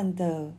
看的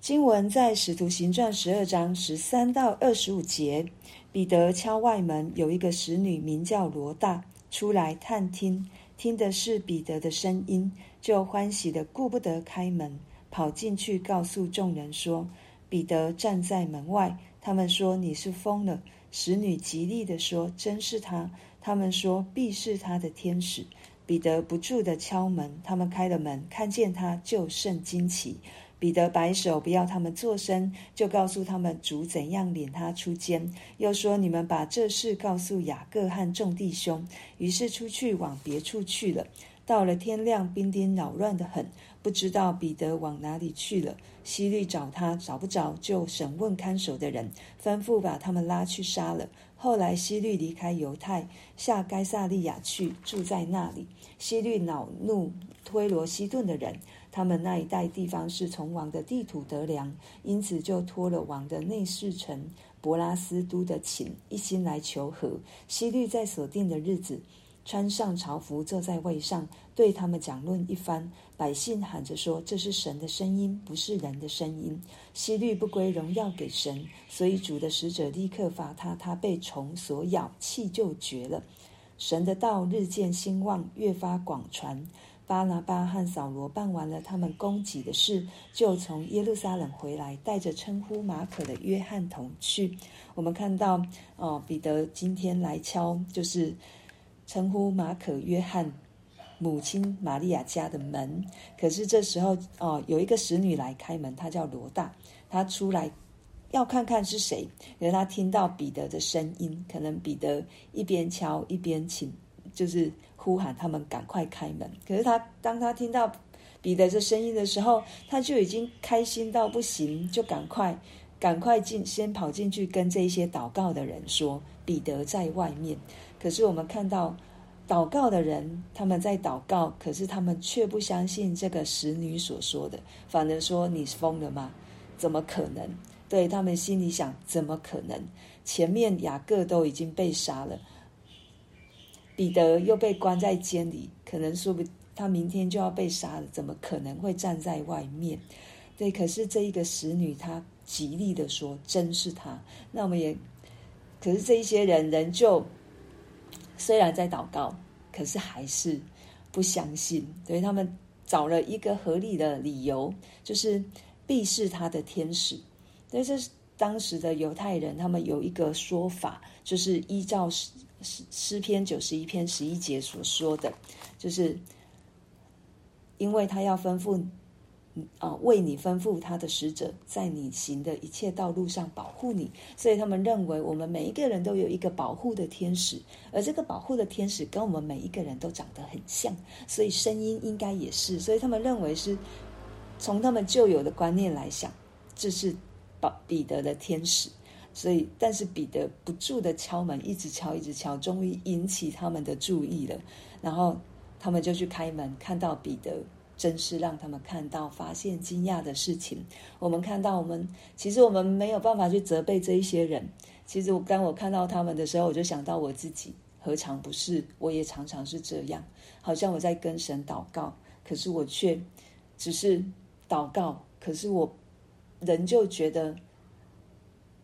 经文在《使徒行传》十二章十三到二十五节。彼得敲外门，有一个使女名叫罗大出来探听，听的是彼得的声音，就欢喜的顾不得开门，跑进去告诉众人说：“彼得站在门外。”他们说：“你是疯了。”使女极力的说：“真是他。”他们说：“必是他的天使。”彼得不住的敲门，他们开了门，看见他就甚惊奇。彼得摆手不要他们作声，就告诉他们主怎样领他出监，又说：“你们把这事告诉雅各和众弟兄。”于是出去往别处去了。到了天亮，兵丁扰乱得很，不知道彼得往哪里去了。希律找他，找不着，就审问看守的人，吩咐把他们拉去杀了。后来希律离开犹太，下该萨利亚去，住在那里。希律恼怒推罗西顿的人。他们那一带地方是从王的地土得粮，因此就托了王的内侍臣博拉斯都的请，一心来求和。希律在所定的日子，穿上朝服，坐在位上，对他们讲论一番。百姓喊着说：“这是神的声音，不是人的声音。”希律不归荣耀给神，所以主的使者立刻罚他，他被虫所咬，气就绝了。神的道日渐兴旺，越发广传。巴拿巴和扫罗办完了他们供给的事，就从耶路撒冷回来，带着称呼马可的约翰同去。我们看到，哦，彼得今天来敲，就是称呼马可约翰母亲玛利亚家的门。可是这时候，哦，有一个使女来开门，她叫罗大，她出来要看看是谁，可是她听到彼得的声音，可能彼得一边敲一边请，就是。呼喊他们赶快开门。可是她当她听到彼得这声音的时候，她就已经开心到不行，就赶快赶快进，先跑进去跟这些祷告的人说：“彼得在外面。”可是我们看到祷告的人他们在祷告，可是他们却不相信这个使女所说的，反而说：“你疯了吗？怎么可能？”对，他们心里想：“怎么可能？前面雅各都已经被杀了。”彼得又被关在监里，可能说不，他明天就要被杀了，怎么可能会站在外面？对，可是这一个使女，她极力的说，真是他。那我们也，可是这一些人仍旧虽然在祷告，可是还是不相信。所以他们找了一个合理的理由，就是必是他的天使。但是当时的犹太人，他们有一个说法，就是依照。诗诗篇九十一篇十一节所说的，就是因为他要吩咐，啊，为你吩咐他的使者，在你行的一切道路上保护你，所以他们认为我们每一个人都有一个保护的天使，而这个保护的天使跟我们每一个人都长得很像，所以声音应该也是，所以他们认为是从他们旧有的观念来想，这是保彼得的天使。所以，但是彼得不住的敲门，一直敲，一直敲，终于引起他们的注意了。然后他们就去开门，看到彼得，真是让他们看到、发现惊讶的事情。我们看到，我们其实我们没有办法去责备这一些人。其实我当我看到他们的时候，我就想到我自己，何尝不是？我也常常是这样，好像我在跟神祷告，可是我却只是祷告，可是我仍旧觉得。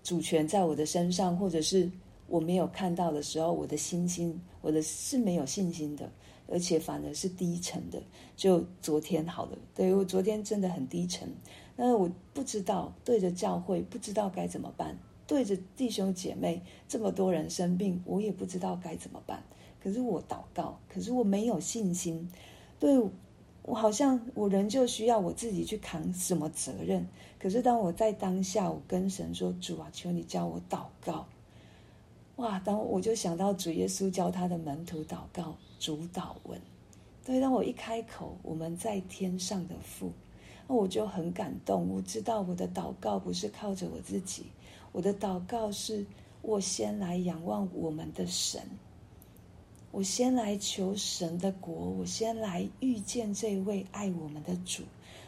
主权在我的身上，或者是我没有看到的时候，我的信心，我的是没有信心的，而且反而是低沉的。就昨天好了，对，我昨天真的很低沉，那我不知道对着教会不知道该怎么办，对着弟兄姐妹这么多人生病，我也不知道该怎么办。可是我祷告，可是我没有信心，对。我好像我仍旧需要我自己去扛什么责任，可是当我在当下，我跟神说：“主啊，求你教我祷告。”哇！当我就想到主耶稣教他的门徒祷告主导文，对，当我一开口，我们在天上的父，那我就很感动。我知道我的祷告不是靠着我自己，我的祷告是我先来仰望我们的神。我先来求神的国，我先来遇见这位爱我们的主。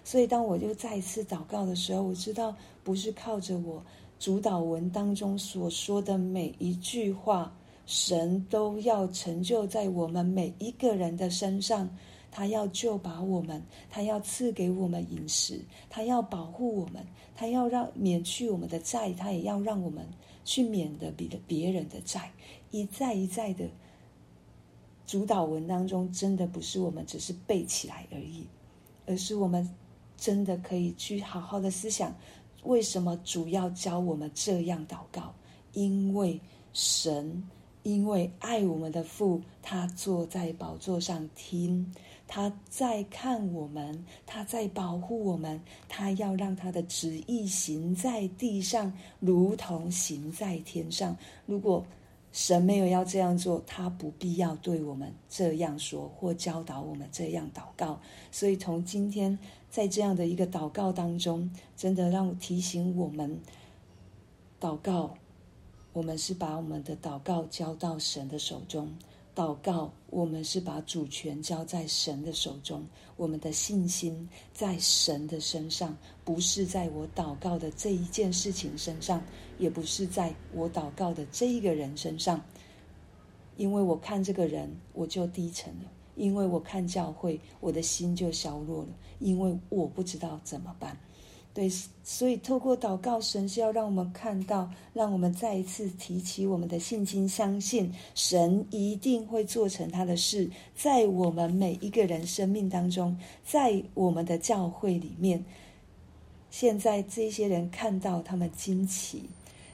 所以，当我就再一次祷告的时候，我知道不是靠着我主导文当中所说的每一句话，神都要成就在我们每一个人的身上。他要救拔我们，他要赐给我们饮食，他要保护我们，他要让免去我们的债，他也要让我们去免得别的别人的债，一再一再的。主祷文当中，真的不是我们只是背起来而已，而是我们真的可以去好好的思想，为什么主要教我们这样祷告？因为神，因为爱我们的父，他坐在宝座上听，他在看我们，他在保护我们，他要让他的旨意行在地上，如同行在天上。如果神没有要这样做，他不必要对我们这样说或教导我们这样祷告。所以从今天在这样的一个祷告当中，真的让我提醒我们，祷告，我们是把我们的祷告交到神的手中。祷告，我们是把主权交在神的手中，我们的信心在神的身上，不是在我祷告的这一件事情身上，也不是在我祷告的这一个人身上。因为我看这个人，我就低沉了；因为我看教会，我的心就消弱了；因为我不知道怎么办。对，所以透过祷告，神是要让我们看到，让我们再一次提起我们的信心，相信神一定会做成他的事，在我们每一个人生命当中，在我们的教会里面。现在这些人看到他们惊奇，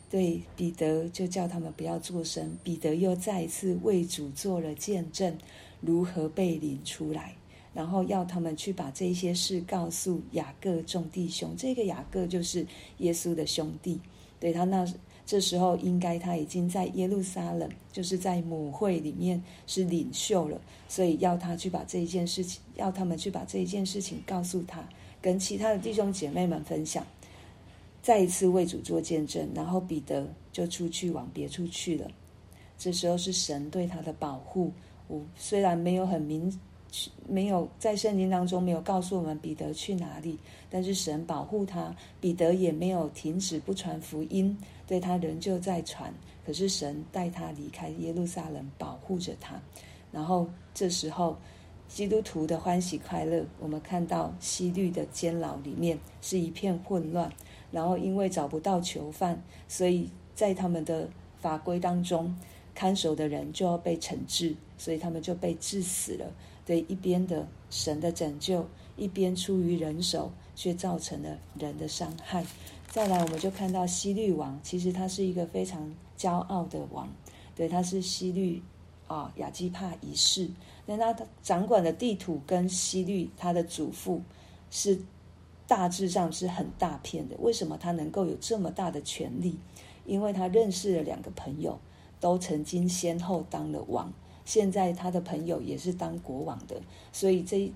对彼得就叫他们不要作声。彼得又再一次为主做了见证，如何被领出来。然后要他们去把这些事告诉雅各众弟兄。这个雅各就是耶稣的兄弟，对他那这时候应该他已经在耶路撒冷，就是在母会里面是领袖了，所以要他去把这一件事情，要他们去把这一件事情告诉他，跟其他的弟兄姐妹们分享，再一次为主做见证。然后彼得就出去往别处去了。这时候是神对他的保护。我虽然没有很明。没有在圣经当中没有告诉我们彼得去哪里，但是神保护他，彼得也没有停止不传福音，对他仍旧在传。可是神带他离开耶路撒冷，保护着他。然后这时候，基督徒的欢喜快乐，我们看到西律的监牢里面是一片混乱，然后因为找不到囚犯，所以在他们的法规当中，看守的人就要被惩治，所以他们就被治死了。对一边的神的拯救，一边出于人手，却造成了人的伤害。再来，我们就看到希律王，其实他是一个非常骄傲的王。对，他是希律啊亚基帕一世。那他掌管的地图跟希律他的祖父是大致上是很大片的。为什么他能够有这么大的权力？因为他认识了两个朋友，都曾经先后当了王。现在他的朋友也是当国王的，所以这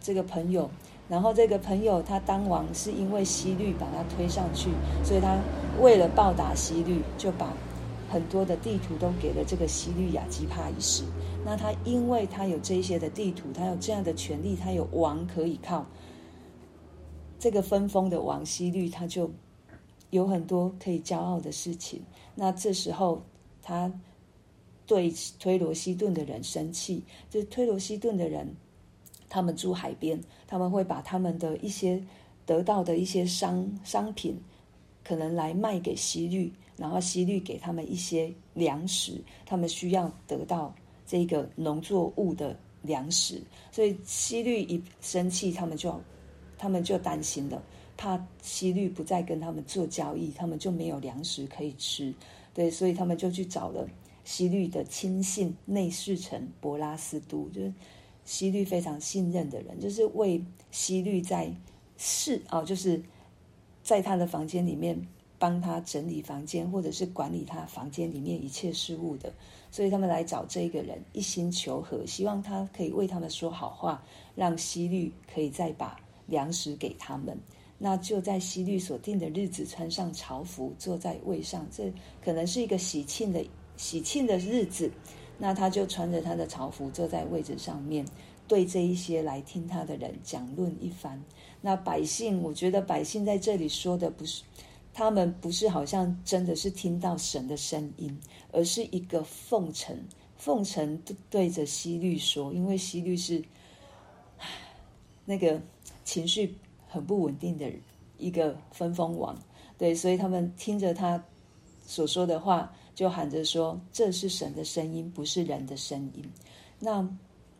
这个朋友，然后这个朋友他当王是因为希律把他推上去，所以他为了报答希律，就把很多的地图都给了这个希律亚基帕一世。那他因为他有这些的地图，他有这样的权利，他有王可以靠，这个分封的王希律他就有很多可以骄傲的事情。那这时候他。对推罗西顿的人生气，就是推罗西顿的人，他们住海边，他们会把他们的一些得到的一些商商品，可能来卖给希律，然后希律给他们一些粮食，他们需要得到这个农作物的粮食，所以希律一生气，他们就他们就担心了，怕希律不再跟他们做交易，他们就没有粮食可以吃，对，所以他们就去找了。希律的亲信内侍臣博拉斯都，就是希律非常信任的人，就是为希律在事啊，就是在他的房间里面帮他整理房间，或者是管理他房间里面一切事务的。所以他们来找这个人，一心求和，希望他可以为他们说好话，让希律可以再把粮食给他们。那就在希律所定的日子，穿上朝服，坐在位上。这可能是一个喜庆的。喜庆的日子，那他就穿着他的朝服坐在位置上面，对这一些来听他的人讲论一番。那百姓，我觉得百姓在这里说的不是，他们不是好像真的是听到神的声音，而是一个奉承，奉承对着希律说，因为希律是 那个情绪很不稳定的一个分封王，对，所以他们听着他所说的话，就喊着说：“这是神的声音，不是人的声音。”那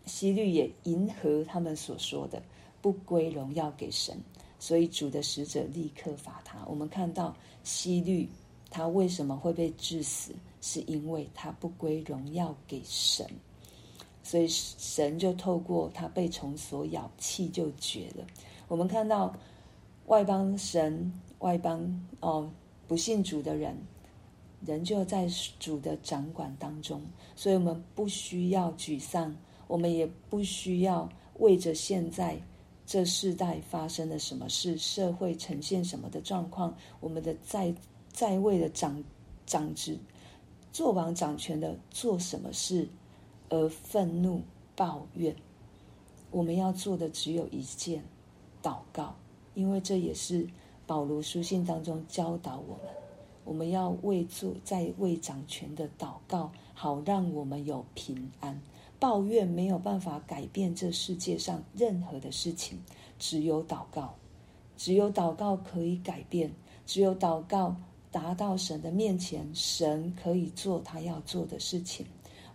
希律也迎合他们所说的，不归荣耀给神，所以主的使者立刻罚他。我们看到希律他为什么会被治死，是因为他不归荣耀给神。所以神就透过他被虫所咬，气就绝了。我们看到外邦神、外邦哦不信主的人，人就在主的掌管当中，所以我们不需要沮丧，我们也不需要为着现在这世代发生了什么事，社会呈现什么的状况，我们的在在位的掌掌职、做王掌权的做什么事。而愤怒抱怨，我们要做的只有一件：祷告。因为这也是保罗书信当中教导我们，我们要为做在为掌权的祷告，好让我们有平安。抱怨没有办法改变这世界上任何的事情，只有祷告，只有祷告可以改变，只有祷告达到神的面前，神可以做他要做的事情。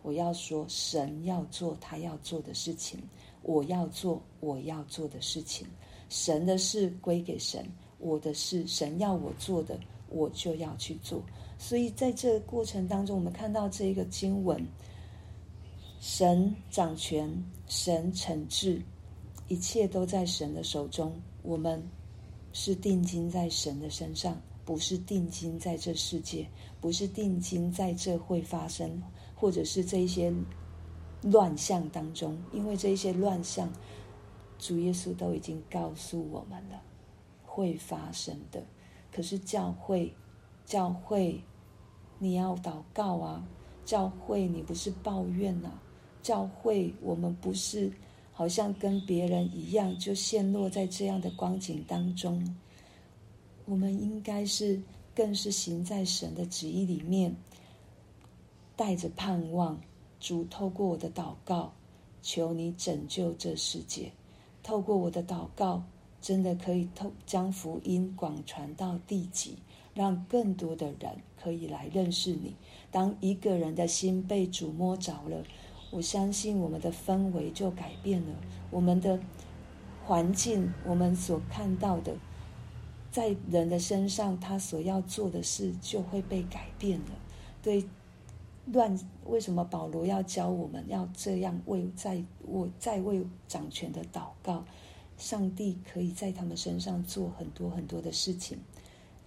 我要说，神要做他要做的事情，我要做我要做的事情。神的事归给神，我的事，神要我做的，我就要去做。所以在这个过程当中，我们看到这一个经文：神掌权，神惩治，一切都在神的手中。我们是定睛在神的身上，不是定睛在这世界，不是定睛在这会发生。或者是这一些乱象当中，因为这一些乱象，主耶稣都已经告诉我们了，会发生的。可是教会，教会，你要祷告啊！教会，你不是抱怨呐、啊！教会，我们不是好像跟别人一样，就陷落在这样的光景当中。我们应该是，更是行在神的旨意里面。带着盼望，主透过我的祷告，求你拯救这世界。透过我的祷告，真的可以透将福音广传到地极，让更多的人可以来认识你。当一个人的心被主摸着了，我相信我们的氛围就改变了，我们的环境，我们所看到的，在人的身上，他所要做的事就会被改变了。对。乱，为什么保罗要教我们要这样为在我在为掌权的祷告？上帝可以在他们身上做很多很多的事情，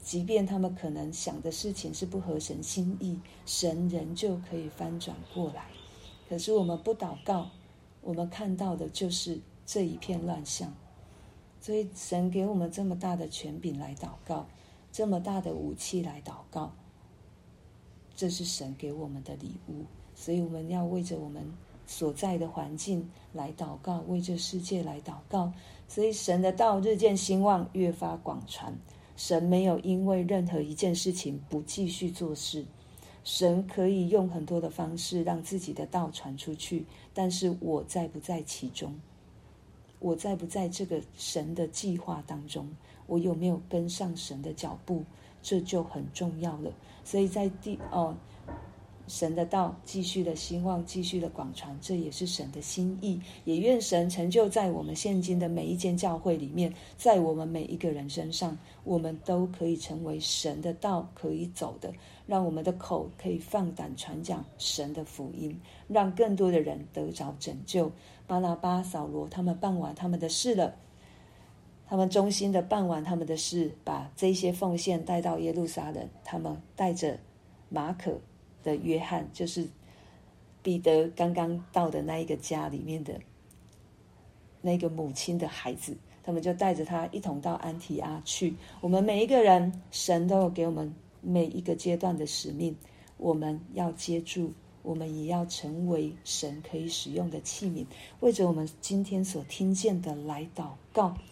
即便他们可能想的事情是不合神心意，神仍旧可以翻转过来。可是我们不祷告，我们看到的就是这一片乱象。所以神给我们这么大的权柄来祷告，这么大的武器来祷告。这是神给我们的礼物，所以我们要为着我们所在的环境来祷告，为这世界来祷告。所以神的道日渐兴旺，越发广传。神没有因为任何一件事情不继续做事，神可以用很多的方式让自己的道传出去。但是我在不在其中？我在不在这个神的计划当中？我有没有跟上神的脚步？这就很重要了，所以在第哦，神的道继续的兴旺，继续的广传，这也是神的心意。也愿神成就在我们现今的每一间教会里面，在我们每一个人身上，我们都可以成为神的道可以走的，让我们的口可以放胆传讲神的福音，让更多的人得着拯救。巴拿巴、扫罗他们办完他们的事了。他们忠心的办完他们的事，把这些奉献带到耶路撒冷。他们带着马可的约翰，就是彼得刚刚到的那一个家里面的那个母亲的孩子，他们就带着他一同到安提阿去。我们每一个人，神都有给我们每一个阶段的使命，我们要接住，我们也要成为神可以使用的器皿，为着我们今天所听见的来祷告。